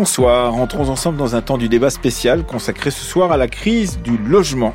Bonsoir, entrons ensemble dans un temps du débat spécial consacré ce soir à la crise du logement.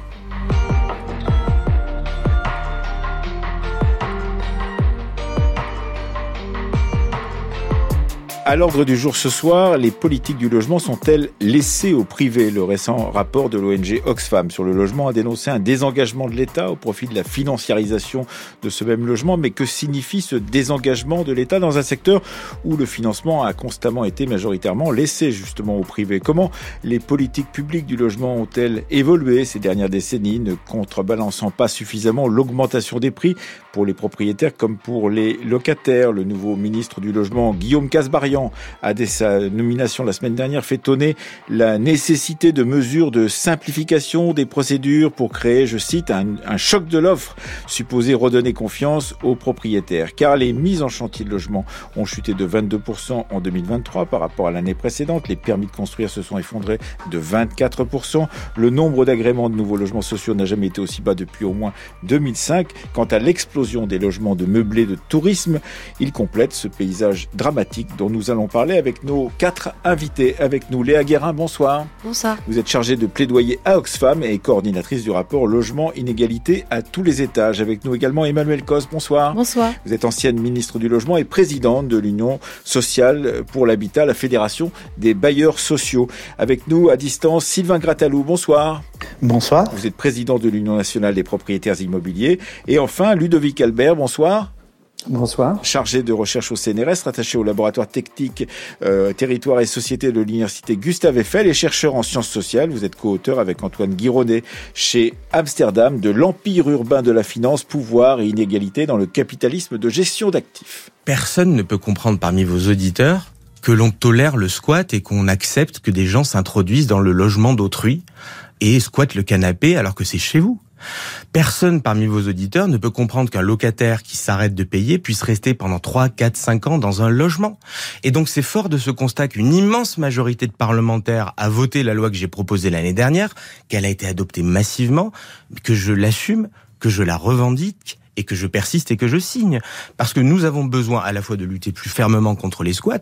À l'ordre du jour ce soir, les politiques du logement sont-elles laissées au privé? Le récent rapport de l'ONG Oxfam sur le logement a dénoncé un désengagement de l'État au profit de la financiarisation de ce même logement. Mais que signifie ce désengagement de l'État dans un secteur où le financement a constamment été majoritairement laissé justement au privé? Comment les politiques publiques du logement ont-elles évolué ces dernières décennies, ne contrebalançant pas suffisamment l'augmentation des prix pour les propriétaires comme pour les locataires? Le nouveau ministre du Logement, Guillaume Casbarian, a dès sa nomination la semaine dernière fait tonner la nécessité de mesures de simplification des procédures pour créer, je cite, un, choc de l'offre supposé redonner confiance aux propriétaires. Car les mises en chantier de logement ont chuté de 22% en 2023 par rapport à l'année précédente. Les permis de construire se sont effondrés de 24%. Le nombre d'agréments de nouveaux logements sociaux n'a jamais été aussi bas depuis au moins 2005. Quant à l'explosion des logements de meublés de tourisme, il complète ce paysage dramatique dont nous nous allons parler avec nos quatre invités. Avec nous, Léa Guérin, bonsoir. Bonsoir. Vous êtes chargée de plaidoyer à Oxfam et coordinatrice du rapport Logement Inégalité à tous les étages. Avec nous également Emmanuel Cos, bonsoir. Bonsoir. Vous êtes ancienne ministre du Logement et présidente de l'Union sociale pour l'habitat, la fédération des bailleurs sociaux. Avec nous à distance, Sylvain Gratalou, bonsoir. Bonsoir. Vous êtes président de l'Union nationale des propriétaires immobiliers. Et enfin, Ludovic Albert, bonsoir. Bonsoir. Chargé de recherche au CNRS, rattaché au laboratoire technique euh, territoire et société de l'université Gustave Eiffel et chercheur en sciences sociales. Vous êtes co-auteur avec Antoine Guironnet chez Amsterdam de l'empire urbain de la finance, pouvoir et inégalité dans le capitalisme de gestion d'actifs. Personne ne peut comprendre parmi vos auditeurs que l'on tolère le squat et qu'on accepte que des gens s'introduisent dans le logement d'autrui et squattent le canapé alors que c'est chez vous. Personne parmi vos auditeurs ne peut comprendre qu'un locataire qui s'arrête de payer puisse rester pendant 3, 4, 5 ans dans un logement. Et donc c'est fort de ce constat qu'une immense majorité de parlementaires a voté la loi que j'ai proposée l'année dernière, qu'elle a été adoptée massivement, que je l'assume, que je la revendique et que je persiste et que je signe. Parce que nous avons besoin à la fois de lutter plus fermement contre les squats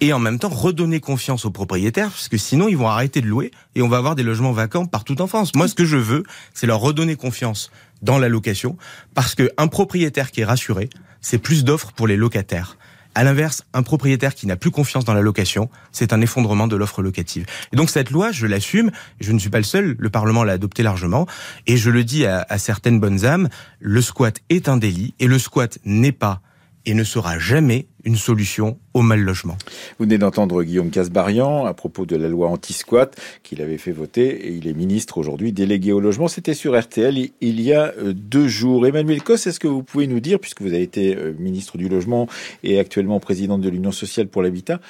et en même temps redonner confiance aux propriétaires, parce que sinon ils vont arrêter de louer et on va avoir des logements vacants partout en France. Moi, ce que je veux, c'est leur redonner confiance dans la location, parce qu'un propriétaire qui est rassuré, c'est plus d'offres pour les locataires. À l'inverse, un propriétaire qui n'a plus confiance dans la location, c'est un effondrement de l'offre locative. Et donc cette loi, je l'assume, je ne suis pas le seul, le Parlement l'a adoptée largement, et je le dis à, à certaines bonnes âmes, le squat est un délit, et le squat n'est pas et ne sera jamais une solution au mal logement. Vous venez d'entendre Guillaume Casbarian à propos de la loi anti-squat qu'il avait fait voter et il est ministre aujourd'hui délégué au logement. C'était sur RTL il y a euh, deux jours. Emmanuel Cos, est-ce que vous pouvez nous dire, puisque vous avez été euh, ministre du logement et actuellement président de l'Union sociale pour l'habitat,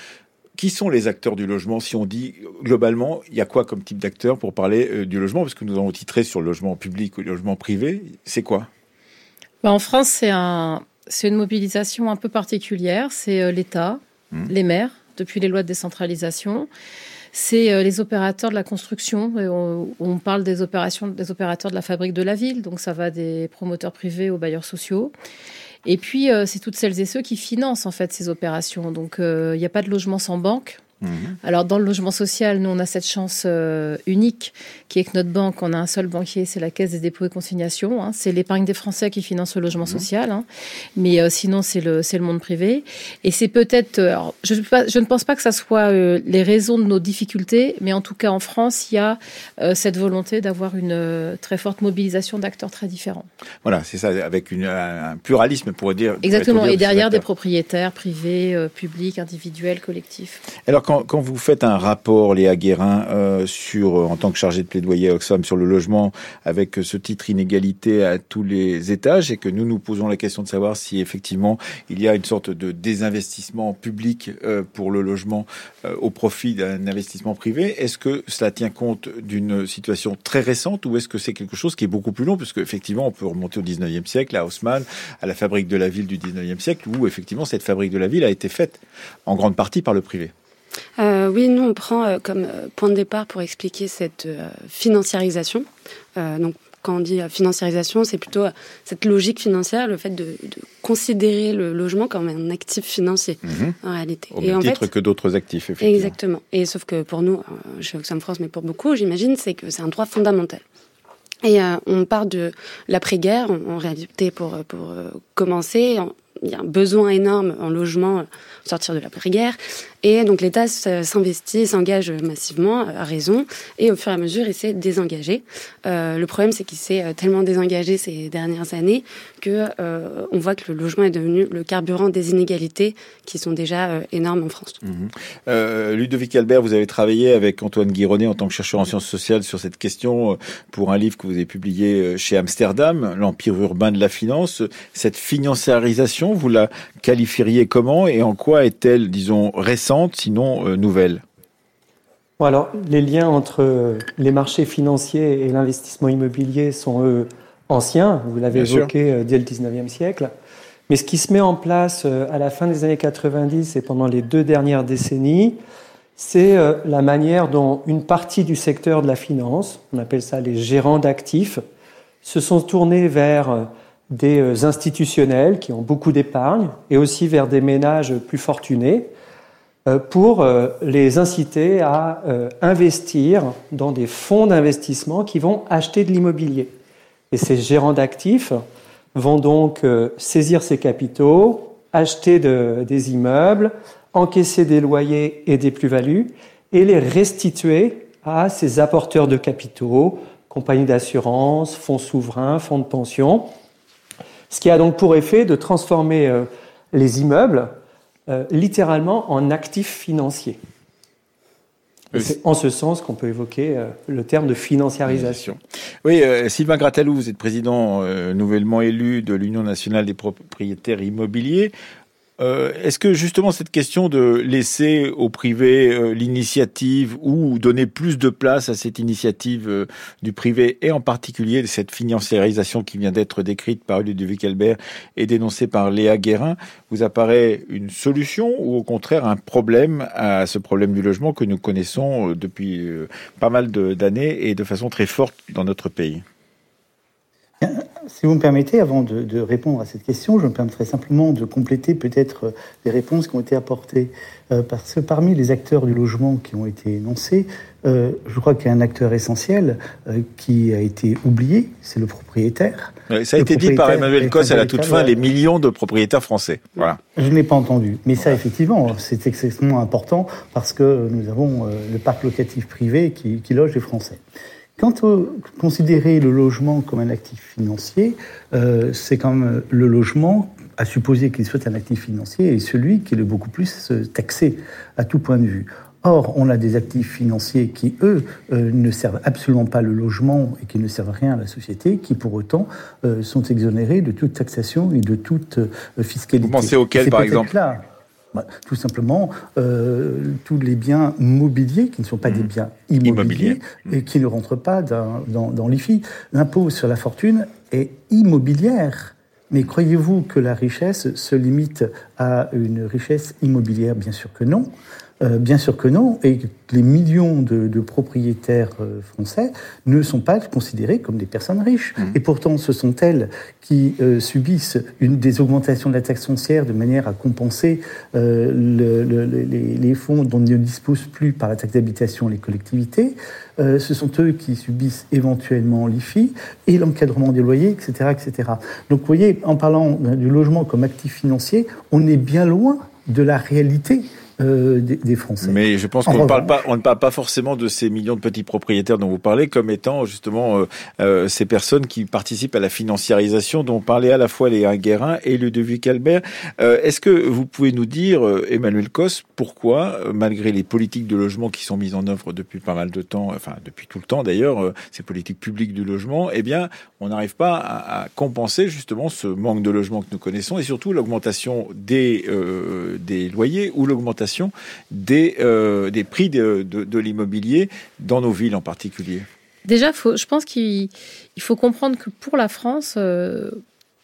qui sont les acteurs du logement Si on dit globalement, il y a quoi comme type d'acteurs pour parler euh, du logement? Parce que nous avons titré sur le logement public ou le logement privé. C'est quoi? Bah, En France, c'est un, c'est une mobilisation un peu particulière. C'est euh, l'État, mmh. les maires, depuis les lois de décentralisation. C'est euh, les opérateurs de la construction. On, on, parle des opérations, des opérateurs de la fabrique de la ville. Donc ça va des promoteurs privés aux bailleurs sociaux. Et puis euh, c'est toutes celles et ceux qui financent en fait ces opérations. Donc il n'y a pas de logement sans banque. Mhm. Alors dans le logement social, nous on a cette chance euh, unique qui est que notre banque, on a un seul banquier, c'est la Caisse des dépôts et consignations. Hein. C'est l'épargne des Français qui finance le logement mhm. social, hein. mais euh, sinon c'est le c'est le monde privé. Et c'est peut-être, euh, je, je ne pense pas que ça soit les raisons de nos difficultés, mais en tout cas en France, il y a cette volonté d'avoir une très forte mobilisation d'acteurs très différents. Voilà, c'est ça, avec une, un pluralisme pour dire. Exactement. Et derrière des propriétaires privés, publics, individuels, collectifs. Alors quand quand, vous faites un rapport, Léa Guérin, euh, euh, en tant que chargé de plaidoyer à Oxfam sur le logement, avec ce titre inégalité à tous les étages, et que nous nous posons la question de savoir si effectivement il y a une sorte de désinvestissement public euh, pour le logement au profit d'un investissement privé, est-ce que cela tient compte d'une situation très récente ou est-ce que c'est quelque chose qui est beaucoup plus long? Parce qu'effectivement, on peut remonter au 19e siècle, à Haussmann, à la fabrique de la ville du 19e siècle, où effectivement cette fabrique de la ville a été faite en grande partie par le privé. Euh, oui, nous, on prend euh, comme euh, point de départ pour expliquer cette financiarisation. donc, quand on dit financiarisation, c'est plutôt cette logique financière, le fait de, considérer le logement comme un actif financier mhm. en réalité. Au même titre que d'autres actifs, effectivement. Exactement. Et sauf que pour nous, chez Oxfam France, mais pour beaucoup, j'imagine, c'est que c'est un droit fondamental. Et on part de l'après-guerre, en, réalité, pour, pour commencer, il y a un besoin énorme en logement sortir de l'après-guerre. Et donc l'État s'investit, s'engage massivement, à raison, et au fur et à mesure, il s'est désengagé. Euh, le problème, c'est qu'il s'est euh, tellement désengagé ces dernières années que euh, on voit que le logement est devenu le carburant des inégalités qui sont déjà euh, énormes en France. Euh, Ludovic Albert, vous avez travaillé avec Antoine Guironnet en tant que chercheur en sciences sociales sur cette question pour un livre que vous avez publié chez Amsterdam, L'Empire urbain de la finance. Cette financiarisation, vous la qualifieriez comment et en quoi est-elle, disons, récente, sinon euh, nouvelle alors, les liens entre euh, les marchés financiers et l'investissement immobilier sont, eux, anciens. Vous l'avez évoqué euh, dès le 19e siècle. Mais ce qui se met en place à la fin des années 90 et pendant les deux dernières décennies, c'est la manière dont une partie du secteur de la finance, on appelle ça les gérants d'actifs, se sont tournés vers des euh, institutionnels qui ont beaucoup d'épargne et aussi vers des ménages plus fortunés euh, pour euh, les inciter à investir dans des fonds d'investissement qui vont acheter de l'immobilier. Et ces gérants d'actifs vont donc saisir ces capitaux, acheter des immeubles, encaisser des loyers et des plus-values et les restituer à ces apporteurs de capitaux, compagnies d'assurance, fonds souverains, fonds de pension, ce qui a donc pour effet de transformer euh, les immeubles euh, littéralement en actifs financiers. C'est en ce sens qu'on peut évoquer euh, le terme de financiarisation. Oui, Sylvain Gratelou, vous êtes président nouvellement élu de l'Union nationale des propriétaires immobiliers. Euh, est-ce que justement cette question de laisser au privé euh, l'initiative ou donner plus de place à cette initiative euh, du privé et en particulier cette financiarisation qui vient d'être décrite par Ludovic Albert et dénoncée par Léa Guérin vous apparaît une solution ou au contraire un problème à ce problème du logement que nous connaissons depuis pas mal d'années et de façon très forte dans notre pays? Si vous me permettez, avant de, répondre à cette question, je me permettrai simplement de compléter peut-être les réponses qui ont été apportées. Euh, parce que parmi les acteurs du logement qui ont été énoncés, euh, je crois qu'il y a un acteur essentiel euh, qui a été oublié, c'est le propriétaire. ça a été dit par Emmanuel Cos à la toute fin, les millions de propriétaires français. Voilà. Je n'ai pas entendu. Mais ça, effectivement, c'est extrêmement important parce que nous avons le parc locatif privé qui, qui loge les Français. Quant à considérer le logement comme un actif financier, euh, c'est comme euh, le logement, à supposer qu'il soit un actif financier, et celui qui est le beaucoup plus euh, taxé à tout point de vue. Or, on a des actifs financiers qui, eux, ne servent absolument pas le logement et qui ne servent rien à la société, qui pour autant sont exonérés de toute taxation et de toute fiscalité. Vous pensez auquel, par exemple bah, tout simplement, euh, tous les biens mobiliers, qui ne sont pas des mmh. biens immobiliers, et qui ne rentrent pas dans, dans, dans l'IFI. L'impôt sur la fortune est immobilière. Mais croyez-vous que la richesse se limite à une richesse immobilière? Bien sûr que non. Euh, bien sûr que non, et les millions de, propriétaires euh, français ne sont pas considérés comme des personnes riches. Mmh. Et pourtant, ce sont elles qui euh, subissent une des augmentations de la taxe foncière de manière à compenser les, fonds dont ne disposent plus par la taxe d'habitation les collectivités. ce sont eux qui subissent éventuellement l'IFI et l'encadrement des loyers, etc., etc. Donc, vous voyez, en parlant du logement comme actif financier, on est bien loin de la réalité euh, des, Français. Mais je pense qu'on ne parle pas, on ne parle pas forcément de ces millions de petits propriétaires dont vous parlez comme étant justement euh, euh, ces personnes qui participent à la financiarisation dont parlait à la fois Léa Guérin et Ludovic Albert. Est-ce que vous pouvez nous dire, Emmanuel Cos, pourquoi, malgré les politiques de logement qui sont mises en œuvre depuis pas mal de temps, enfin depuis tout le temps d'ailleurs, ces politiques publiques du logement, eh bien, on n'arrive pas à, compenser justement ce manque de logement que nous connaissons et surtout l'augmentation des des loyers ou l'augmentation des, euh, des prix de, de, l'immobilier dans nos villes en particulier Déjà, faut, je pense qu'il faut comprendre que pour la France, euh,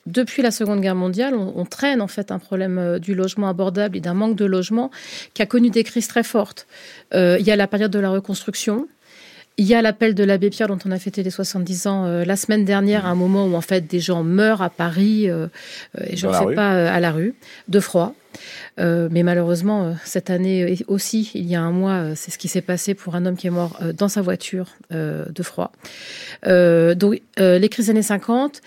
depuis la Seconde Guerre mondiale, on, traîne en fait un problème euh, du logement abordable et d'un manque de logement qui a connu des crises très fortes. il y a la période de la reconstruction, Il y a l'appel de l'abbé Pierre dont on a fêté les 70 ans euh, la semaine dernière, à un moment où en fait des gens meurent à Paris, euh, euh, et je ne sais pas, à la rue, de froid. mais malheureusement, cette année aussi, il y a un mois, c'est ce qui s'est passé pour un homme qui est mort dans sa voiture de froid. donc, les crises des années 50,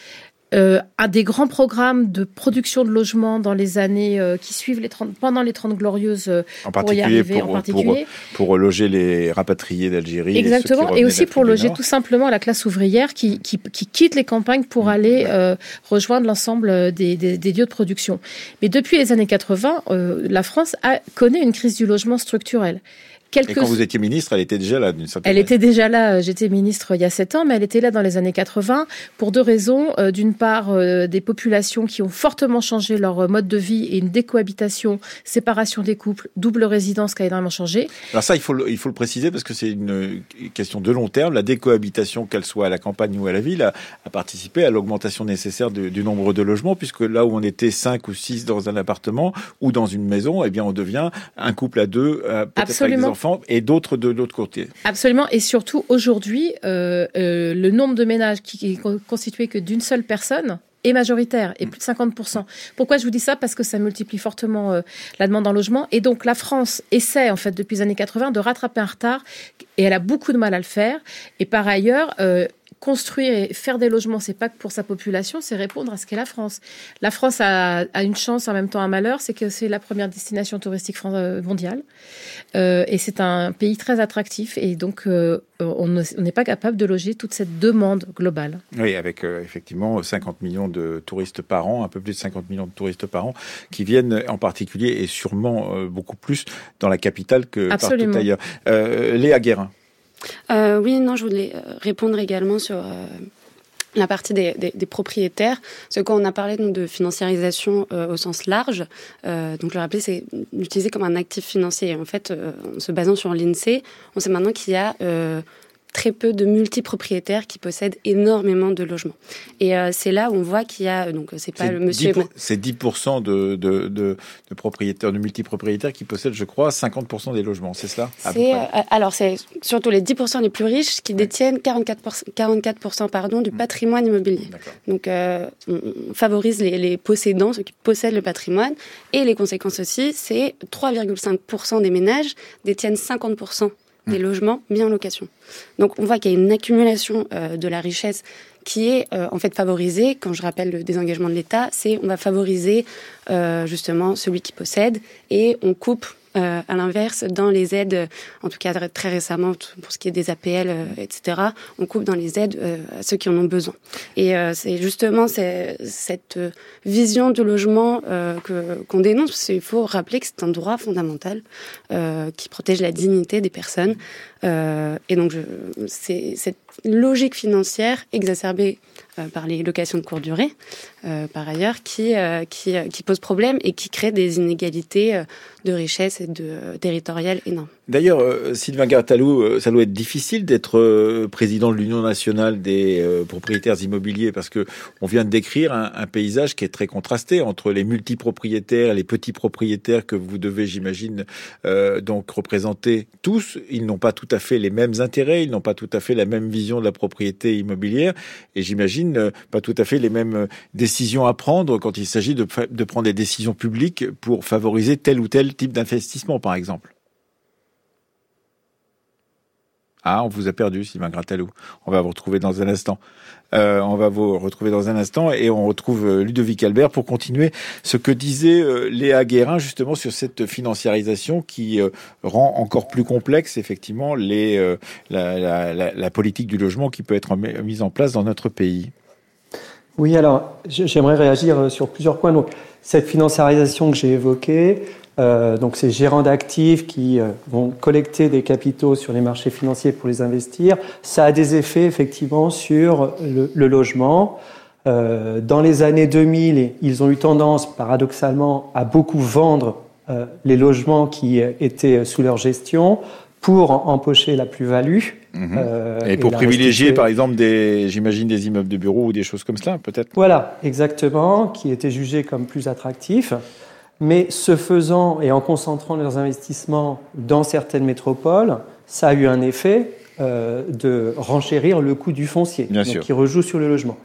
euh, un des grands programmes de production de logements dans les années euh, qui suivent les 30, pendant les 30 glorieuses euh, en pour y arriver, pour, en particulier. Pour, loger les rapatriés d'Algérie. Exactement, et, aussi pour loger tout simplement la classe ouvrière qui, qui, qui quitte les campagnes pour mmh. aller euh, rejoindre l'ensemble des, des, des, lieux de production. Mais depuis les années 80, la France a, connaît une crise du logement structurelle. Et quand vous étiez ministre, elle était déjà là d'une certaine Elle était déjà là. J'étais ministre il y a sept ans, mais elle était là dans les années 80 pour deux raisons. Euh, d'une part, euh, des populations qui ont fortement changé leur mode de vie et une décohabitation, séparation des couples, double résidence qui a énormément changé. Alors ça, il faut le, il faut le préciser parce que c'est une question de long terme. La décohabitation, qu'elle soit à la campagne ou à la ville, a, participé à l'augmentation nécessaire du nombre de logements, puisque là où on était cinq ou six dans un appartement ou dans une maison, eh bien on devient un couple à deux, euh, peut-être avec des enfants et d'autres de l'autre côté. Absolument. Et surtout, aujourd'hui, euh, euh, le nombre de ménages qui est constitué que d'une seule personne est majoritaire et plus de 50%. Pourquoi je vous dis ça? Parce que ça multiplie fortement euh, la demande en logement. Et donc la France essaie, en fait, depuis les années 80, de rattraper un retard et elle a beaucoup de mal à le faire. Et par ailleurs, construire et faire des logements, c'est pas que pour sa population, c'est répondre à ce qu'est la France. La France a, une chance, en même temps un malheur, c'est que c'est la première destination touristique euh, mondiale. Euh, et c'est un pays très attractif. Et donc, euh, on n'est pas capable de loger toute cette demande globale. Oui, avec effectivement 50 millions de touristes par an, un peu plus de 50 millions de touristes par an, qui viennent en particulier et sûrement beaucoup plus dans la capitale que partout ailleurs. Léa Guérin. Euh, oui, non, je voulais euh, répondre également sur euh, la partie des, propriétaires. Ce qu'on a parlé de financiarisation au sens large, donc le rappeler, c'est d'utiliser comme un actif financier. En fait, en se basant sur l'INSEE, on sait maintenant qu'il y a très peu de multipropriétaires qui possèdent énormément de logements. Et euh, c'est là où on voit qu'il y a donc c'est pas le monsieur. C'est 10% de, de, de, de, propriétaires, de multipropriétaires qui possèdent, je crois, 50% des logements. C'est cela C'est euh, alors c'est surtout les 10% les plus riches qui détiennent 44%, 44% pardon du mmh. patrimoine immobilier. Donc euh, on favorise les, les possédants, ceux qui possèdent le patrimoine, et les conséquences aussi, c'est 3,5% des ménages détiennent 50% des logements mis en location. Donc on voit qu'il y a une accumulation euh, de la richesse qui est euh, en fait favorisée. Quand je rappelle le désengagement de l'État, c'est on va favoriser euh, justement celui qui possède et on coupe euh, à l'inverse, dans les aides, en tout cas très récemment pour ce qui est des APL, euh, etc., on coupe dans les aides euh, à ceux qui en ont besoin. Et c'est justement cette vision du logement que qu'on dénonce. Parce qu'il faut rappeler que c'est un droit fondamental qui protège la dignité des personnes. et donc, c'est cette logique financière exacerbée par les locations de courte durée, par ailleurs, qui, qui, qui pose problème et qui crée des inégalités de richesse et de euh, territoriale énorme. D'ailleurs, euh, Sylvain Gartalou, euh, ça doit être difficile d'être président de l'Union nationale des propriétaires immobiliers parce que on vient de décrire un, paysage qui est très contrasté entre les multipropriétaires les petits propriétaires que vous devez, j'imagine, donc représenter tous. Ils n'ont pas tout à fait les mêmes intérêts, ils n'ont pas tout à fait la même vision de la propriété immobilière et j'imagine pas tout à fait les mêmes décisions à prendre quand il s'agit de prendre des décisions publiques pour favoriser tel ou tel type d'investissement, par exemple Ah, on vous a perdu, Sylvain Gratelou. On va vous retrouver dans un instant. Euh, on va vous retrouver dans un instant et on retrouve euh, Ludovic Albert pour continuer ce que disait euh, Léa Guérin justement sur cette financiarisation qui rend encore plus complexe effectivement les, la, politique du logement qui peut être mise en place dans notre pays. Oui, alors j'aimerais réagir sur plusieurs points. Donc cette financiarisation que j'ai évoquée, euh, donc ces gérants d'actifs qui euh, vont collecter des capitaux sur les marchés financiers pour les investir, ça a des effets effectivement sur le, logement. Euh, dans les années 2000, ils ont eu tendance, paradoxalement, à beaucoup vendre les logements qui étaient sous leur gestion pour empocher la plus-value. Mhm. et pour privilégier, par exemple, des, j'imagine, des immeubles de bureaux ou des choses comme cela, peut-être Voilà, exactement, qui étaient jugés comme plus attractifs. Mais ce faisant et en concentrant leurs investissements dans certaines métropoles, ça a eu un effet de renchérir le coût du foncier, Bien donc qui rejoue sur le logement.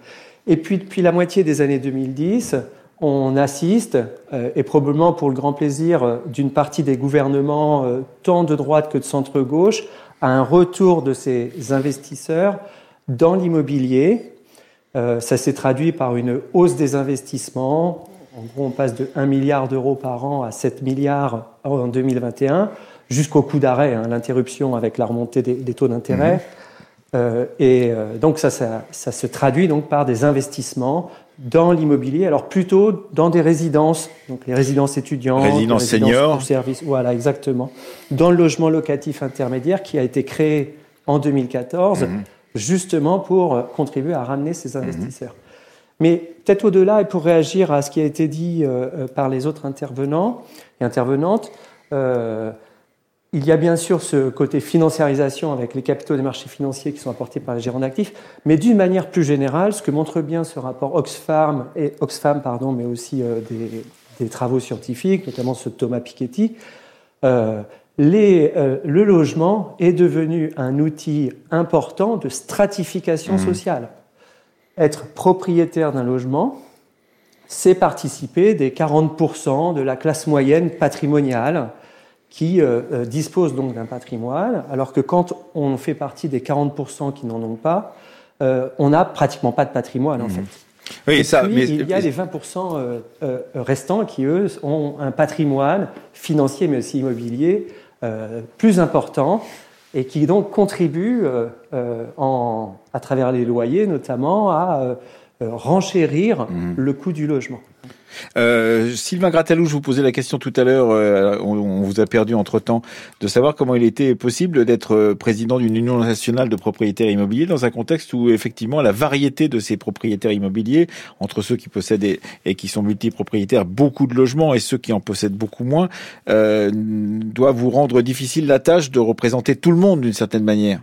Et puis depuis la moitié des années 2010, on assiste, euh, et probablement pour le grand plaisir euh, d'une partie des gouvernements, euh, tant de droite que de centre-gauche, à un retour de ces investisseurs dans l'immobilier. Euh, ça s'est traduit par une hausse des investissements. En gros, on passe de 1 milliard d'euros par an à 7 milliards en 2021, jusqu'au coup d'arrêt, hein, l'interruption avec la remontée des, des taux d'intérêt. Euh, et euh, donc ça, ça, ça se traduit donc par des investissements dans l'immobilier, alors plutôt dans des résidences, donc les résidences étudiantes, Résidences les seniors. pour service, voilà exactement, dans le logement locatif intermédiaire qui a été créé en 2014, Mhm. justement pour euh, contribuer à ramener ces investisseurs. Mais peut-être au-delà, et pour réagir à ce qui a été dit euh, euh, par les autres intervenants et intervenantes, euh, il y a bien sûr ce côté financiarisation avec les capitaux des marchés financiers qui sont apportés par les gérants d'actifs, mais d'une manière plus générale, ce que montre bien ce rapport Oxfam, et, Oxfam pardon, mais aussi des, des travaux scientifiques, notamment ceux de Thomas Piketty, euh, les, euh, le logement est devenu un outil important de stratification sociale. Être propriétaire d'un logement, c'est participer des 40% de la classe moyenne patrimoniale qui euh, euh, dispose donc d'un patrimoine, alors que quand on fait partie des 40% qui n'en ont pas, euh, on n'a pratiquement pas de patrimoine en fait. Oui, Et ça, puis, mais il y a les 20% euh, restants qui, eux, ont un patrimoine financier, mais aussi immobilier, plus important et qui donc contribuent, euh, euh, en, à travers les loyers notamment, à euh, renchérir Mhm. le coût du logement. Euh, Sylvain Gratalou, je vous posais la question tout à l'heure, euh, on, vous a perdu entre-temps, de savoir comment il était possible d'être euh, président d'une union nationale de propriétaires immobiliers dans un contexte où effectivement la variété de ces propriétaires immobiliers, entre ceux qui possèdent et, qui sont multipropriétaires beaucoup de logements et ceux qui en possèdent beaucoup moins, doit vous rendre difficile la tâche de représenter tout le monde d'une certaine manière.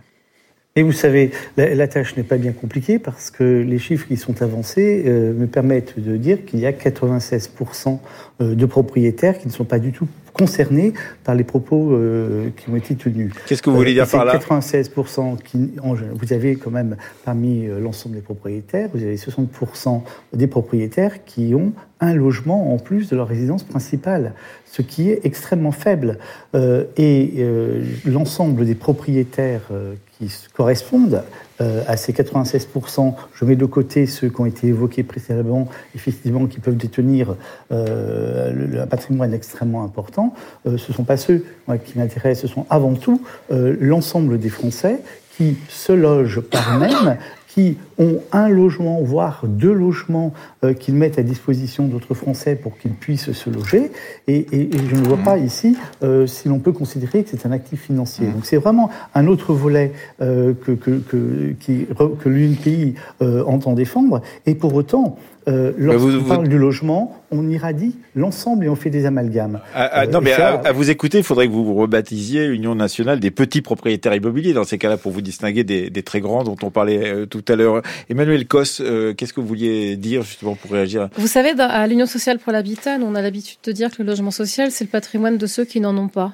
Et vous savez, la, la tâche n'est pas bien compliquée parce que les chiffres qui sont avancés euh, me permettent de dire qu'il y a 96% euh, de propriétaires qui ne sont pas du tout concernés par les propos euh, qui ont été tenus. Qu'est-ce que vous voulez dire par là? 96% qui, en- vous avez quand même parmi l'ensemble des propriétaires, vous avez 60% des propriétaires qui ont un logement en plus de leur résidence principale, ce qui est extrêmement faible. Euh, et euh, l'ensemble des propriétaires qui correspondent euh, à ces 96%, je mets de côté ceux qui ont été évoqués précédemment, effectivement, qui peuvent détenir euh, le- un patrimoine extrêmement important, euh, ce ne sont pas ceux moi, qui m'intéressent, ce sont avant tout euh, l'ensemble des Français qui se logent par eux-mêmes, qui ont un logement, voire deux logements euh, qu'ils mettent à disposition d'autres Français pour qu'ils puissent se loger. Et, et- et je ne vois pas ici euh, si l'on peut considérer que c'est un actif financier. Donc c'est vraiment un autre volet euh, que, que, que, l'UNPI entend défendre. Et pour autant, euh, lorsqu'on vous- vous- parle du logement, on irradie l'ensemble et on fait des amalgames. Ah, ah, Euh, non, et mais ça- à, à vous écouter, il faudrait que vous vous rebaptisiez Union nationale des petits propriétaires immobiliers, dans ces cas-là, pour vous distinguer des, des très grands dont on parlait euh, tout à l'heure. Emmanuel Cos, euh, qu'est-ce que vous vouliez dire justement pour réagir? Vous savez, dans- à l'Union sociale pour l'habitat, on a l'habitude de dire que le logement social, c'est le patrimoine de ceux qui n'en ont pas.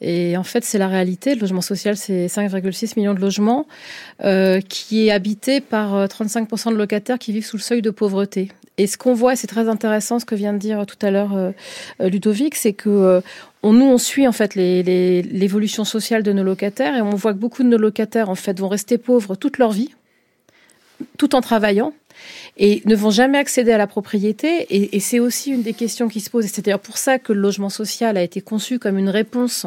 Et en fait, c'est la réalité. Le logement social, c'est 5,6 millions de logements euh, qui est habité par euh, 35% de locataires qui vivent sous le seuil de pauvreté. Et ce qu'on voit, c'est très intéressant ce que vient de dire tout à l'heure euh, euh, Ludovic, c'est que euh, nous, on suit en fait l'évolution sociale de nos locataires et on voit que beaucoup de nos locataires en fait vont rester pauvres toute leur vie, tout en travaillant et ne vont jamais accéder à la propriété. Et, c'est aussi une des questions qui se posent. Et c'est d'ailleurs pour ça que le logement social a été conçu comme une réponse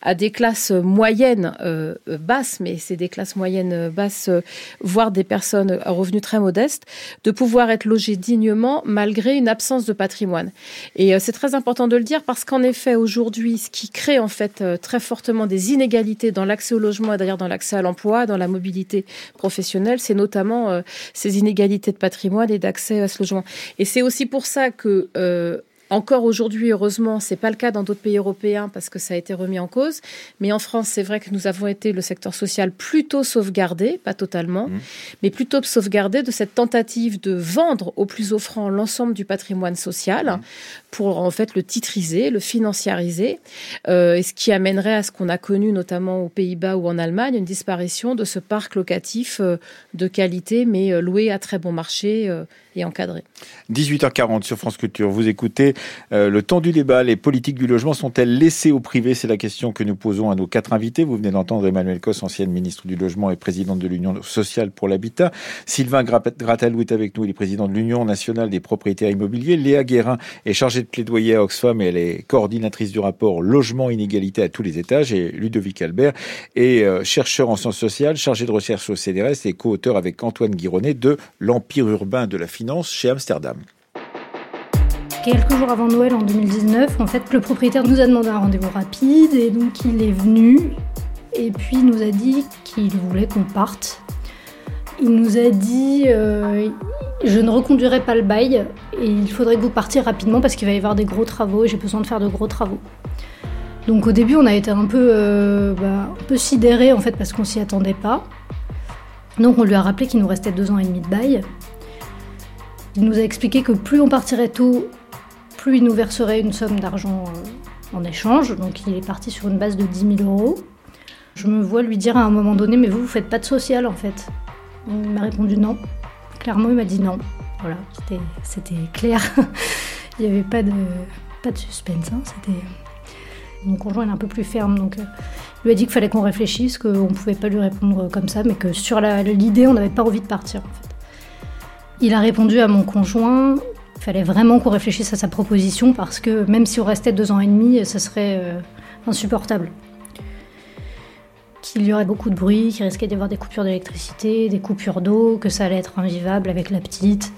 à des classes moyennes euh, basses, mais c'est des classes moyennes euh, basses, euh, voire des personnes à revenus très modestes, de pouvoir être logées dignement malgré une absence de patrimoine. Et c'est très important de le dire parce qu'en effet, aujourd'hui, ce qui crée en fait très fortement des inégalités dans l'accès au logement et d'ailleurs dans l'accès à l'emploi, dans la mobilité professionnelle, c'est notamment ces inégalités de patrimoine et d'accès à ce logement. Et c'est aussi pour ça que euh, encore aujourd'hui, heureusement, c'est pas le cas dans d'autres pays européens parce que ça a été remis en cause. Mais en France, c'est vrai que nous avons été le secteur social plutôt sauvegardé, pas totalement, mmh. mais plutôt sauvegardé de cette tentative de vendre au plus offrant l'ensemble du patrimoine social mmh. Pour en fait le titriser, le financiariser, euh, et ce qui amènerait à ce qu'on a connu notamment aux Pays-Bas ou en Allemagne, une disparition de ce parc locatif euh, de qualité mais euh, loué à très bon marché et encadré. 18h40 sur France Culture. Vous écoutez le temps du débat. Les politiques du logement sont-elles laissées au privé? C'est la question que nous posons à nos quatre invités. Vous venez d'entendre Emmanuel Cos, ancienne ministre du Logement et présidente de l'Union sociale pour l'habitat. Sylvain Gratalou est avec nous. Il est président de l'Union nationale des propriétaires immobiliers. Léa Guérin est chargée de plaidoyer à Oxfam elle est coordinatrice du rapport Logement inégalité à tous les étages. Et Ludovic Albert est euh, chercheur en sciences sociales, chargé de recherche au CDRS et co-auteur avec Antoine Guironnet de L'Empire urbain de la finance chez Amsterdam. Quelques jours avant Noël en 2019, en fait, le propriétaire nous a demandé un rendez-vous rapide et donc il est venu et puis nous a dit qu'il voulait qu'on parte. Il nous a dit euh, je ne reconduirai pas le bail et il faudrait que vous partiez rapidement parce qu'il va y avoir des gros travaux et j'ai besoin de faire de gros travaux. Donc au début on a été un peu, euh, bah, un peu sidérés en fait parce qu'on s'y attendait pas. Donc on lui a rappelé qu'il nous restait deux ans et demi de bail. Il nous a expliqué que plus on partirait tôt, plus il nous verserait une somme d'argent euh, en échange. Donc il est parti sur une base de 10 000 euros. Je me vois lui dire à un moment donné, mais vous, vous faites pas de social en fait. Il m'a répondu non. Clairement, il m'a dit non. Voilà, c'était clair. il n'y avait pas de, suspense. Hein. Mon conjoint est un peu plus ferme, donc euh, il lui a dit qu'il fallait qu'on réfléchisse, qu'on ne pouvait pas lui répondre comme ça, mais que sur l'idée, on n'avait pas envie de partir. Il a répondu à mon conjoint il fallait vraiment qu'on réfléchisse à sa proposition parce que même si on restait deux ans et demi, ce serait euh, insupportable. Qu'il y aurait beaucoup de bruit, qu'il risquait d'y avoir des coupures d'électricité, des coupures d'eau, que ça allait être invivable avec la petite.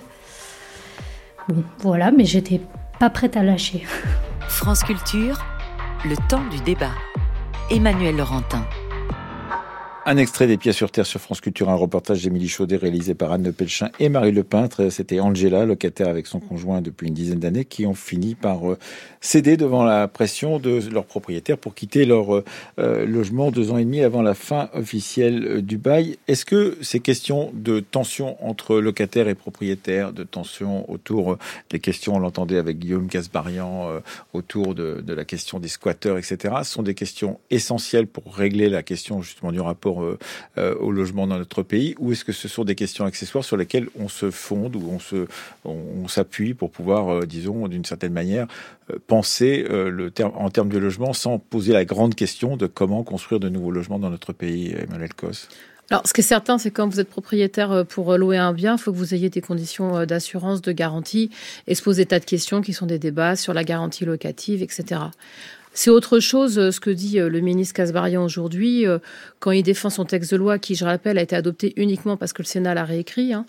Bon, voilà, mais j'étais pas prête à lâcher. France Culture, le temps du débat. Emmanuel Laurentin. Un extrait des Pieds sur Terre sur France Culture, un reportage d'Émilie Chaudet réalisé par Anne Pelchin et Marie Le Peintre. C'était Angela, locataire avec son conjoint depuis une dizaine d'années, qui ont fini par euh, céder devant la pression de leurs propriétaires pour quitter leur euh, logement deux ans et demi avant la fin officielle euh, du bail. Est-ce que ces questions de tension entre locataires et propriétaires, de tension autour des questions, on l'entendait avec Guillaume Casbarian, autour de la question des squatteurs, etc., sont des questions essentielles pour régler la question justement du rapport euh, euh, au logement dans notre pays ou est-ce que ce sont des questions accessoires sur lesquelles on se fonde ou on se on, s'appuie pour pouvoir, euh, disons, d'une certaine manière, penser le terme, en termes de logement sans poser la grande question de comment construire de nouveaux logements dans notre pays, Emmanuel Cos? Alors, ce qui est certain, c'est quand vous êtes propriétaire pour louer un bien, il faut que vous ayez des conditions d'assurance, de garantie, et se poser des tas de questions qui sont des débats sur la garantie locative, etc. C'est autre chose euh, ce que dit euh, le ministre Casbarian aujourd'hui euh, quand il défend son texte de loi qui, je rappelle, a été adopté uniquement parce que le Sénat l'a réécrit, hein,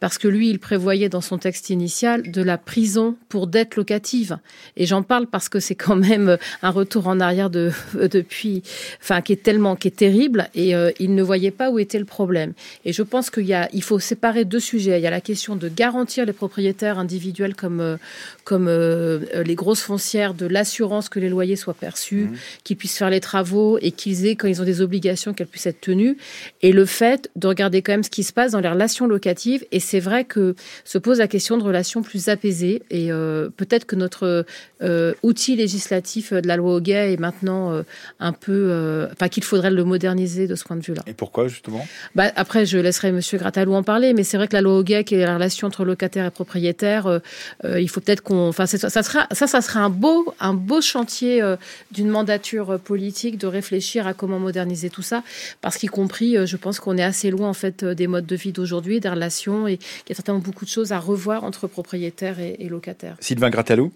parce que lui, il prévoyait dans son texte initial de la prison pour dette locative. Et j'en parle parce que c'est quand même un retour en arrière de, depuis, enfin, qui est tellement, qui est terrible, et il ne voyait pas où était le problème. Et je pense qu'il faut séparer deux sujets. Il y a la question de garantir les propriétaires individuels comme, comme les grosses foncières de l'assurance que les loyers soient perçus, mmh. qu'ils puissent faire les travaux et qu'ils aient, quand ils ont des obligations, qu'elles puissent être tenues. Et le fait de regarder quand même ce qui se passe dans les relations locatives. Et c'est vrai que se pose la question de relations plus apaisées. Et euh, peut-être que notre euh, outil législatif de la loi au gay est maintenant euh, un peu. Enfin, qu'il faudrait le moderniser de ce point de vue-là. Et pourquoi, justement? Bah, Après, je laisserai M. Gratalou en parler. Mais c'est vrai que la loi au gay, qui est la relation entre locataire et propriétaire, il faut peut-être qu'on. Enfin, ça, sera, ça, ça sera un beau, un beau chantier euh, d'une mandature politique de réfléchir à comment moderniser tout ça, parce qu'y compris, euh, je pense qu'on est assez loin en fait euh, des modes de vie d'aujourd'hui, des relations, et qu'il y a certainement beaucoup de choses à revoir entre propriétaires et, locataires. Sylvain Gratalou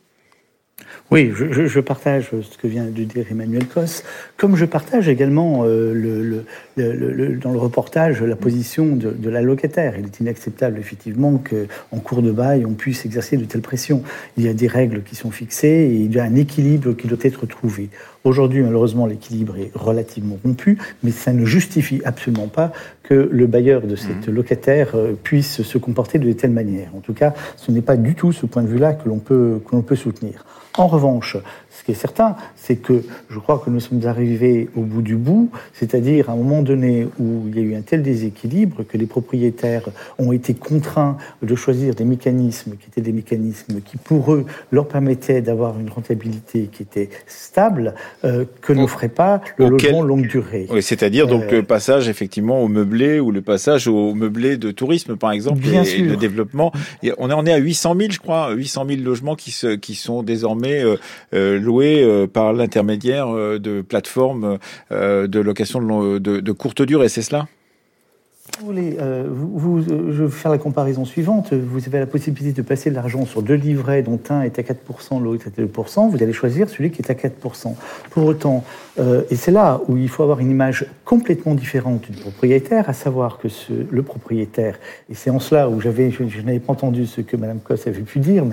oui, je, partage ce que vient de dire Emmanuel Cos, comme je partage également euh, dans le reportage la position de, la locataire. Il est inacceptable effectivement qu'en cours de bail on puisse exercer de telles pressions. Il y a des règles qui sont fixées et il y a un équilibre qui doit être trouvé. Aujourd'hui, malheureusement, l'équilibre est relativement rompu, mais ça ne justifie absolument pas que le bailleur de cette mmh. locataire puisse se comporter de telle manière. En tout cas, ce n'est pas du tout ce point de vue-là que l'on peut, que l'on peut soutenir. En revanche, ce qui est certain, c'est que je crois que nous sommes arrivés au bout du bout, c'est-à-dire à un moment donné où il y a eu un tel déséquilibre que les propriétaires ont été contraints de choisir des mécanismes qui étaient des mécanismes qui, pour eux, leur permettaient d'avoir une rentabilité qui était stable, euh, que ne ferait pas le logement longue durée. Oui, c'est-à-dire donc le euh, passage effectivement au meublé ou le passage au meublé de tourisme, par exemple, bien et, le développement. on est, à 800 000, je crois, 800 000 logements qui, se, qui sont désormais euh, euh loués euh, par l'intermédiaire euh, de plateformes euh, de location de, courte durée, c'est cela? Vous vous, je vais faire la comparaison suivante. Vous avez la possibilité de passer de l'argent sur deux livrets, dont un est à 4%, l'autre est à 2%. Vous allez choisir celui qui est à 4%. Pour autant, et c'est là où il faut avoir une image complètement différente du propriétaire, à savoir que le propriétaire, et c'est en cela où je, n'avais pas entendu ce que Mme Cosse avait pu dire,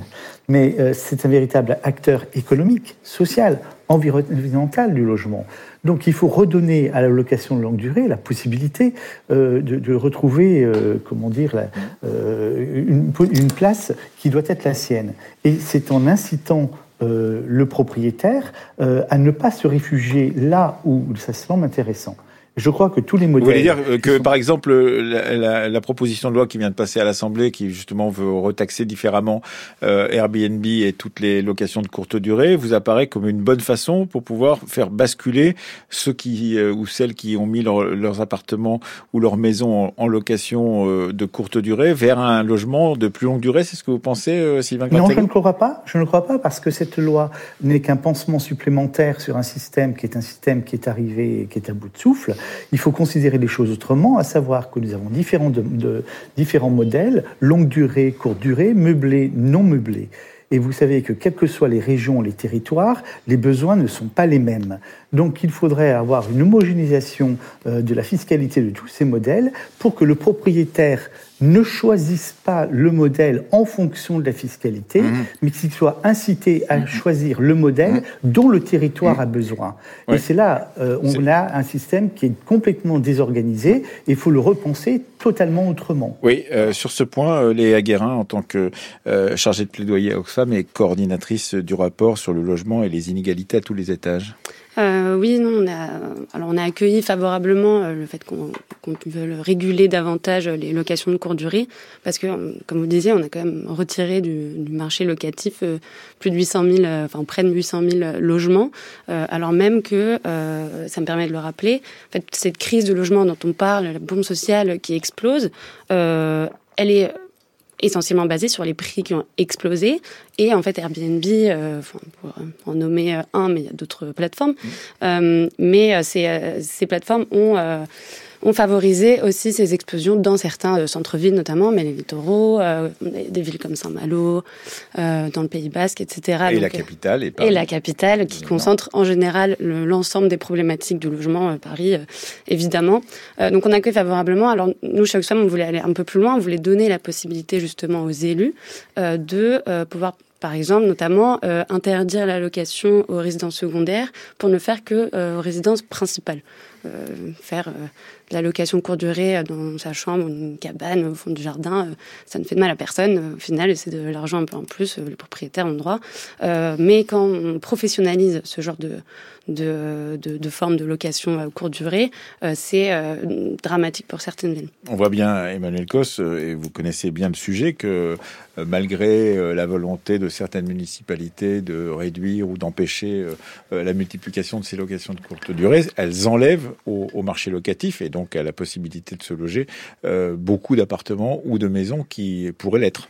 mais euh, c'est un véritable acteur économique, social, environnemental du logement. Donc il faut redonner à la location de longue durée la possibilité euh, de, retrouver, euh, comment dire, une, place qui doit être la sienne. Et c'est en incitant le propriétaire à ne pas se réfugier là où ça semble intéressant. Je crois que tous les modèles. Vous voulez dire que, par exemple, la, la, proposition de loi qui vient de passer à l'Assemblée, qui justement veut retaxer différemment euh, Airbnb et toutes les locations de courte durée, vous apparaît comme une bonne façon pour pouvoir faire basculer ceux qui euh, ou celles qui ont mis leurs appartements ou leurs maisons en, location euh, de courte durée vers un logement de plus longue durée. C'est ce que vous pensez, euh, Sylvain Non, je ne crois pas. Je ne crois pas parce que cette loi n'est qu'un pansement supplémentaire sur un système qui est un système qui est arrivé qui est à bout de souffle il faut considérer les choses autrement, à savoir que nous avons différents, modèles, longue durée, courte durée, meublé, non meublé. Et vous savez que quelles que soient les régions, les territoires, les besoins ne sont pas les mêmes. Donc il faudrait avoir une homogénéisation euh, de la fiscalité de tous ces modèles pour que le propriétaire ne choisissent pas le modèle en fonction de la fiscalité, mmh. mais qu'ils soient incités à mmh. choisir le modèle mmh. dont le territoire a besoin. Et c'est là, euh, on a un système qui est complètement désorganisé et il faut le repenser totalement autrement. Oui, euh, sur ce point, euh, Léa Guérin, en tant que chargée de plaidoyer à Oxfam et coordinatrice du rapport sur le logement et les inégalités à tous les étages. Euh, oui, non, on a, alors on a accueilli favorablement euh, le fait qu'on qu veuille réguler davantage les locations de courte durée, parce que, comme vous disiez, on a quand même retiré du, du marché locatif euh, plus de 800 000, euh, enfin près de 800 000 logements, alors même que, ça me permet de le rappeler, en fait, cette crise de logement dont on parle, la bombe sociale qui explose, elle est essentiellement basé sur les prix qui ont explosé. Et en fait, Airbnb, euh, pour en nommer euh, un, mais il y a d'autres plateformes, mmh. euh, mais ces, ces plateformes ont ont favorisé aussi ces explosions dans certains euh, centres-villes notamment, mais les littoraux, euh, des villes comme Saint-Malo, euh, dans le Pays Basque, etc. Et la capitale. Et, la capitale, qui concentre en général l'ensemble des problématiques du logement, Paris, évidemment. donc on accueille favorablement. Alors nous, chez Oxfam, on voulait aller un peu plus loin, on voulait donner la possibilité justement aux élus de pouvoir par exemple, notamment interdire la location aux résidences secondaires pour ne faire que aux résidences principales. faire la location courte durée euh, dans sa chambre, une cabane au fond du jardin, euh, ça ne fait de mal à personne. Au final, c'est de l'argent un peu en plus, euh, les propriétaires ont le droit. mais quand on professionnalise ce genre de, de, de, formes de location courte durée, c'est dramatique pour certaines villes. On voit bien, Emmanuel Cos, et vous connaissez bien le sujet, que malgré la volonté de certaines municipalités de réduire ou d'empêcher la multiplication de ces locations de courte durée, elles enlèvent au, au marché locatif et donc à la possibilité de se loger, euh, beaucoup d'appartements ou de maisons qui pourraient l'être.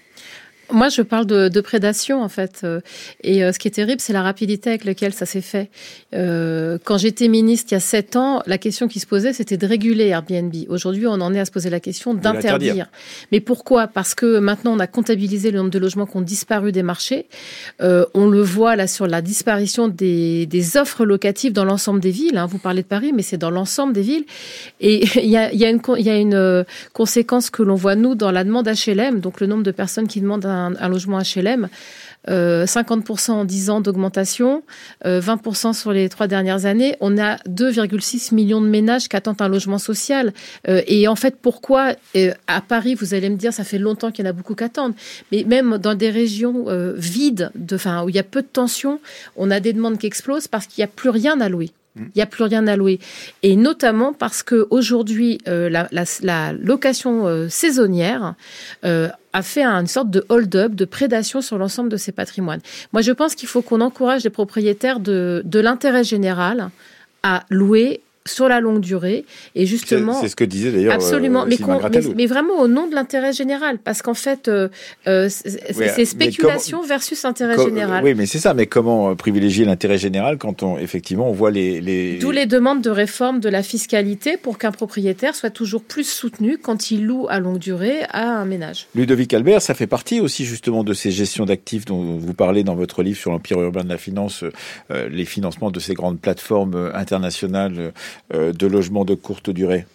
Moi, je parle de, de prédation, en fait. Euh, et euh, ce qui est terrible, c'est la rapidité avec laquelle ça s'est fait. Euh, quand j'étais ministre il y a sept ans, la question qui se posait, c'était de réguler Airbnb. Aujourd'hui, on en est à se poser la question d'interdire. Mais pourquoi? Parce que maintenant, on a comptabilisé le nombre de logements qui ont disparu des marchés. Euh, on le voit là sur la disparition des, des offres locatives dans l'ensemble des villes. Hein. Vous parlez de Paris, mais c'est dans l'ensemble des villes. Et il y a, y a, une, y a une conséquence que l'on voit, nous, dans la demande HLM, donc le nombre de personnes qui demandent un un, logement HLM, 50% euh, en 10 ans d'augmentation, 20% euh, sur les trois dernières années. On a 2,6 millions de ménages qui attendent un logement social. Euh, et en fait, pourquoi à Paris, vous allez me dire, ça fait longtemps qu'il y en a beaucoup qui attendent, mais même dans des régions vides, de, où il y a peu de tension, on a des demandes qui explosent parce qu'il n'y a plus rien à louer. Il n'y a plus rien à louer. Et notamment parce que aujourd'hui, euh, la, location euh, saisonnière euh, a fait une sorte de hold-up, de prédation sur l'ensemble de ces patrimoines. Moi, je pense qu'il faut qu'on encourage les propriétaires de, de l'intérêt général à louer sur la longue durée. Et justement. C'est ce que disait d'ailleurs. Absolument. Euh, mais, vraiment au nom de l'intérêt général. Parce qu'en fait, euh, euh, c'est spéculation versus intérêt général. Oui, mais c'est ça. Mais comment privilégier l'intérêt général quand on, effectivement, on voit les. les... D'où les demandes de réforme de la fiscalité pour qu'un propriétaire soit toujours plus soutenu quand il loue à longue durée à un ménage. Ludovic Albert, ça fait partie aussi justement de ces gestions d'actifs dont vous parlez dans votre livre sur l'empire urbain de la finance, les financements de ces grandes plateformes internationales de logements de courte durée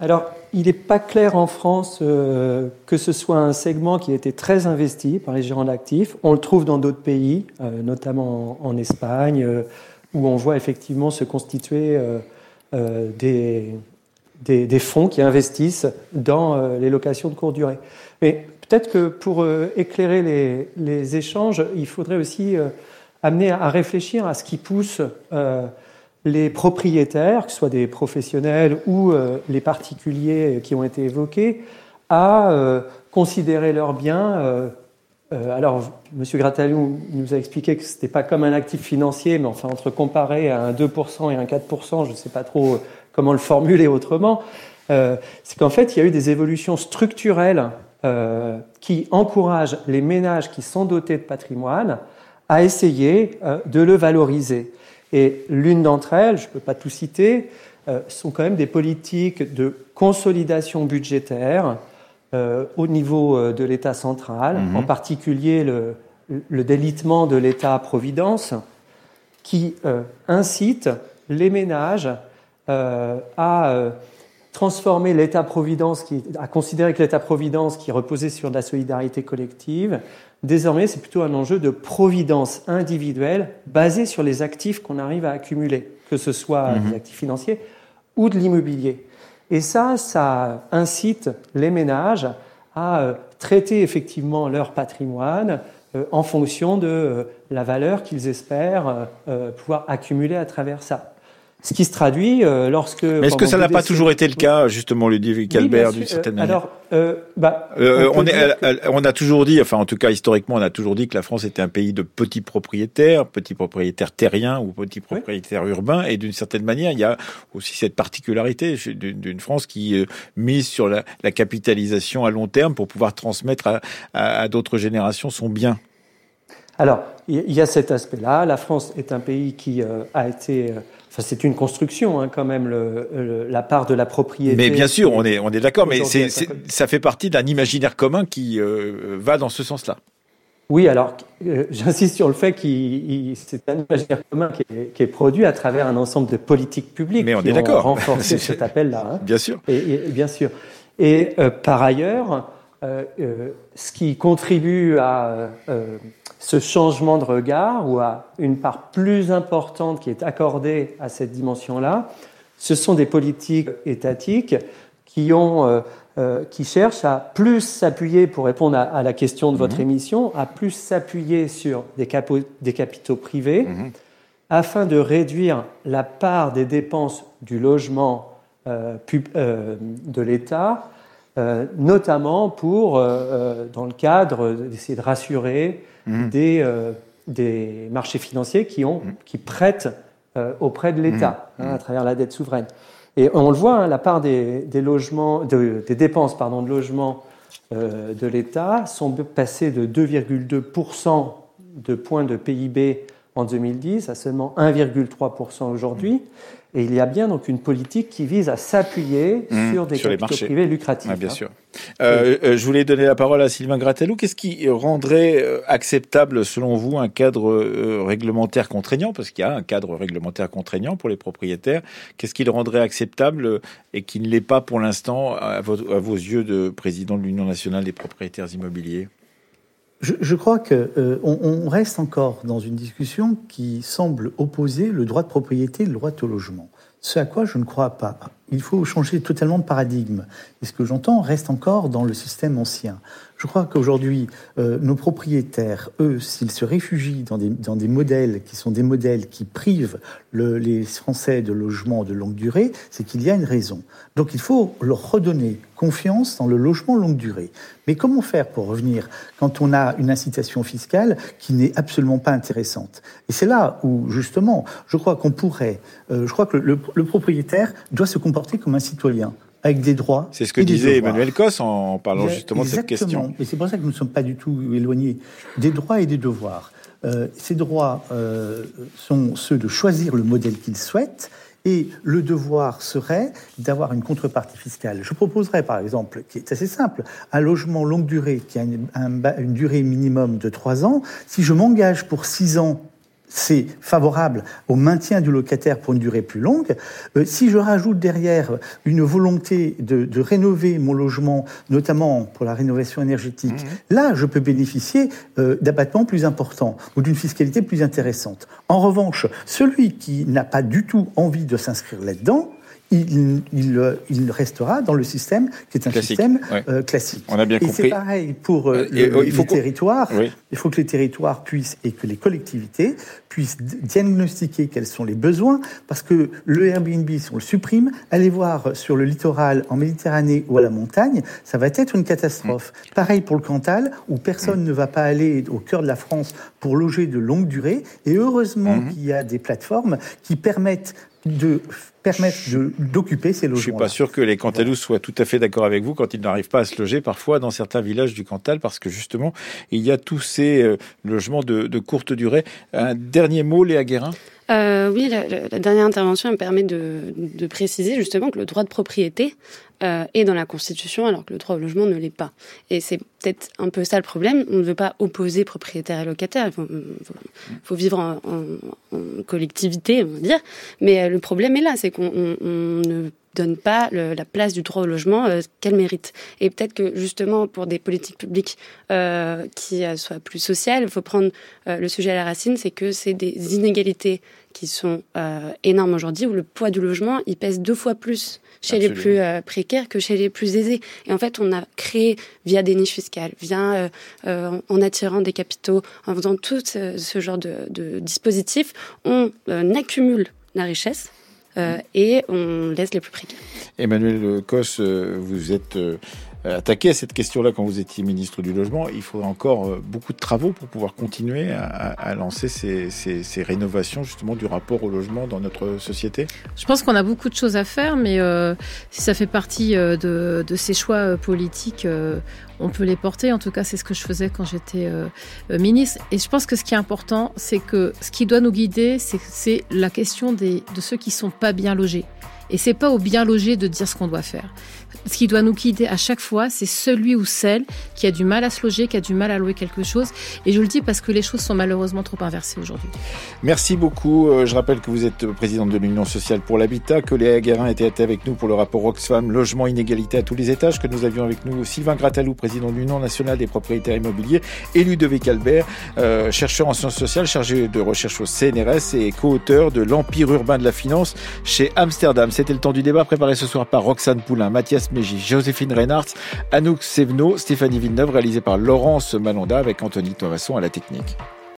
alors, il n'est pas clair en France euh, que ce soit un segment qui a été très investi par les gérants d'actifs. On le trouve dans d'autres pays, euh, notamment en, Espagne, où on voit effectivement se constituer des, fonds qui investissent dans les locations de courte durée. Mais peut-être que pour éclairer les, échanges, il faudrait aussi amener à réfléchir à ce qui pousse les propriétaires, que ce soit des professionnels ou euh, les particuliers qui ont été évoqués, à euh, considérer leurs biens. Euh, alors, M. Gratalou nous a expliqué que ce n'était pas comme un actif financier, mais enfin, entre comparer à un 2% et un 4%, je ne sais pas trop comment le formuler autrement, c'est qu'en fait, il y a eu des évolutions structurelles qui encouragent les ménages qui sont dotés de patrimoine à essayer de le valoriser. Et l'une d'entre elles, je ne peux pas tout citer, euh, sont quand même des politiques de consolidation budgétaire euh, au niveau euh, de l'État central, mhm. en particulier le, le délitement de l'État-providence, qui incite les ménages à transformer l'État-providence, à considérer que l'État-providence qui reposait sur de la solidarité collective, Désormais, c'est plutôt un enjeu de providence individuelle basé sur les actifs qu'on arrive à accumuler, que ce soit mhm. des actifs financiers ou de l'immobilier. Et ça, ça incite les ménages à euh, traiter effectivement leur patrimoine euh, en fonction de euh, la valeur qu'ils espèrent pouvoir accumuler à travers ça. Ce qui se traduit euh, lorsque. Mais est-ce que ça n'a pas toujours été le cas, justement, Ludwig Calbert, d'une certaine manière Alors, euh, bah, euh, on, est, on, a toujours dit, enfin, en tout cas, historiquement, on a toujours dit que la France était un pays de petits propriétaires, petits propriétaires terriens ou petits propriétaires urbains, et d'une certaine manière, il y a aussi cette particularité d'une France qui mise sur la, la, capitalisation à long terme pour pouvoir transmettre à, à, à d'autres générations son bien. Alors, il y a cet aspect-là. La France est un pays qui a été c'est une construction hein, quand même, la part de la propriété. Mais bien sûr, on est, on est d'accord, mais ça fait partie d'un imaginaire commun qui euh, va dans ce sens-là. Oui, alors euh, j'insiste sur le fait que c'est un imaginaire commun qui est, produit à travers un ensemble de politiques publiques mais on qui est d'accord. renforcé cet appel-là. Hein. Bien sûr. Et, bien sûr. Et euh, par ailleurs, ce qui contribue à ce changement de regard ou à une part plus importante qui est accordée à cette dimension-là, ce sont des politiques étatiques qui, ont, euh, euh, qui cherchent à plus s'appuyer, pour répondre à, la question de votre mhm. émission, à plus s'appuyer sur des, des, capitaux privés mhm. afin de réduire la part des dépenses du logement euh, de l'État, notamment pour, dans le cadre d'essayer de rassurer Mmh. des, euh, des marchés financiers qui, ont, mmh. qui prêtent euh, auprès de l'État mmh. hein, à travers la dette souveraine. Et on le voit, hein, la part des, des logements, des dépenses pardon, de logement euh, de l'État sont passées de 2,2% de points de PIB en 2010 à seulement 1,3% aujourd'hui. Et il y a bien donc une politique qui vise à s'appuyer mmh, sur des capitaux privés lucratifs. bien hein. sûr. Euh, euh, je voulais donner la parole à Sylvain Gratelou. Qu'est-ce qui rendrait euh, acceptable, selon vous, un cadre réglementaire contraignant? Parce qu'il y a un cadre réglementaire contraignant pour les propriétaires. Qu'est-ce qui le rendrait acceptable et qui ne l'est pas pour l'instant à, vos, yeux de président de l'Union nationale des propriétaires immobiliers? Je, crois qu'on euh, on reste encore dans une discussion qui semble opposer le droit de propriété et le droit au logement. Ce à quoi je ne crois pas. Il faut changer totalement de paradigme. Et ce que j'entends reste encore dans le système ancien. Je crois qu'aujourd'hui, euh, nos propriétaires, eux, s'ils se réfugient dans des, modèles qui sont des modèles qui privent le, les Français de logements de longue durée, c'est qu'il y a une raison. Donc il faut leur redonner confiance dans le logement longue durée. Mais comment faire pour revenir quand on a une incitation fiscale qui n'est absolument pas intéressante? Et c'est là où, justement, je crois qu'on pourrait, euh, je crois que le propriétaire doit se comporter comme un citoyen avec des droits. C'est ce que disait Emmanuel Cos en parlant justement de cette question. Et c'est pour ça que nous ne sommes pas du tout éloignés des droits et des devoirs. Euh, ces droits euh, sont ceux de choisir le modèle qu'ils souhaitent et le devoir serait d'avoir une contrepartie fiscale. Je proposerais par exemple, qui est assez simple, un logement longue durée qui a une, une durée minimum de trois ans. Si je m'engage pour six ans c'est favorable au maintien du locataire pour une durée plus longue. Euh, si je rajoute derrière une volonté de, rénover mon logement, notamment pour la rénovation énergétique, mmh. là, je peux bénéficier euh, d'abattements plus importants ou d'une fiscalité plus intéressante. En revanche, celui qui n'a pas du tout envie de s'inscrire là-dedans, il, il, restera dans le système qui est un système euh, classique. On a bien et c'est pareil pour euh, euh, les territoires. Il faut que les territoires puissent et que les collectivités puissent diagnostiquer quels sont les besoins, parce que le Airbnb, si on le supprime, aller voir sur le littoral, en Méditerranée ou à la montagne, ça va être une catastrophe. Mm. Pareil pour le Cantal, où personne mm. ne va pas aller au cœur de la France pour loger de longue durée. Et heureusement mm-hmm. qu'il y a des plateformes qui permettent de permettre d'occuper ces logements. Je suis pas sûr que les Cantalous soient tout à fait d'accord avec vous quand ils n'arrivent pas à se loger parfois dans certains villages du Cantal parce que justement il y a tous ces euh, logements de, de, courte durée. Un dernier mot, Léa Guérin? Euh, oui, la, dernière intervention me permet de, de, préciser justement que le droit de propriété euh, est dans la Constitution alors que le droit au logement ne l'est pas. Et c'est peut-être un peu ça le problème. On ne veut pas opposer propriétaire et locataire. Il faut, faut, vivre en, en, en, collectivité, on va dire. Mais euh, le problème est là, c'est qu'on ne donne pas le, la place du droit au logement euh, qu'elle mérite. Et peut-être que justement pour des politiques publiques euh, qui euh, soient plus sociales, il faut prendre euh, le sujet à la racine, c'est que c'est des inégalités qui sont énormes aujourd'hui, où le poids du logement, il pèse deux fois plus chez les plus précaires que chez les plus aisés. Et en fait, on a créé via des niches fiscales, via en attirant des capitaux, en faisant tout ce, ce genre de, de dispositifs, on accumule la richesse et on laisse les plus précaires. Emmanuel Cos, euh, vous êtes euh, attaqué à cette question-là quand vous étiez ministre du Logement. Il faudra encore beaucoup de travaux pour pouvoir continuer à, lancer ces, rénovations justement du rapport au logement dans notre société. Je pense qu'on a beaucoup de choses à faire, mais euh, si ça fait partie de, ces choix politiques, euh, on peut les porter. En tout cas, c'est ce que je faisais quand j'étais euh, ministre. Et je pense que ce qui est important, c'est que ce qui doit nous guider, c'est la question des, de ceux qui sont pas bien logés. Et c'est pas au bien logé de dire ce qu'on doit faire ce qui doit nous guider à chaque fois, c'est celui ou celle qui a du mal à se loger, qui a du mal à louer quelque chose. Et je le dis parce que les choses sont malheureusement trop inversées aujourd'hui. Merci beaucoup. Euh, je rappelle que vous êtes présidente de l'Union sociale pour l'habitat, que Léa Guérin était avec nous pour le rapport Oxfam Logement Inégalité à tous les étages, que nous avions avec nous Sylvain Gratalou, président de l'Union nationale des propriétaires immobiliers, et Ludovic Albert, euh, chercheur en sciences sociales, chargé de recherche au CNRS et co-auteur de L'Empire urbain de la finance chez Amsterdam. C'était le temps du débat préparé ce soir par Roxane Poulain, Mathias Joséphine Reinhardt, Anouk Sevno, Stéphanie Villeneuve, réalisé par Laurence Malonda avec Anthony Thomasson à la technique.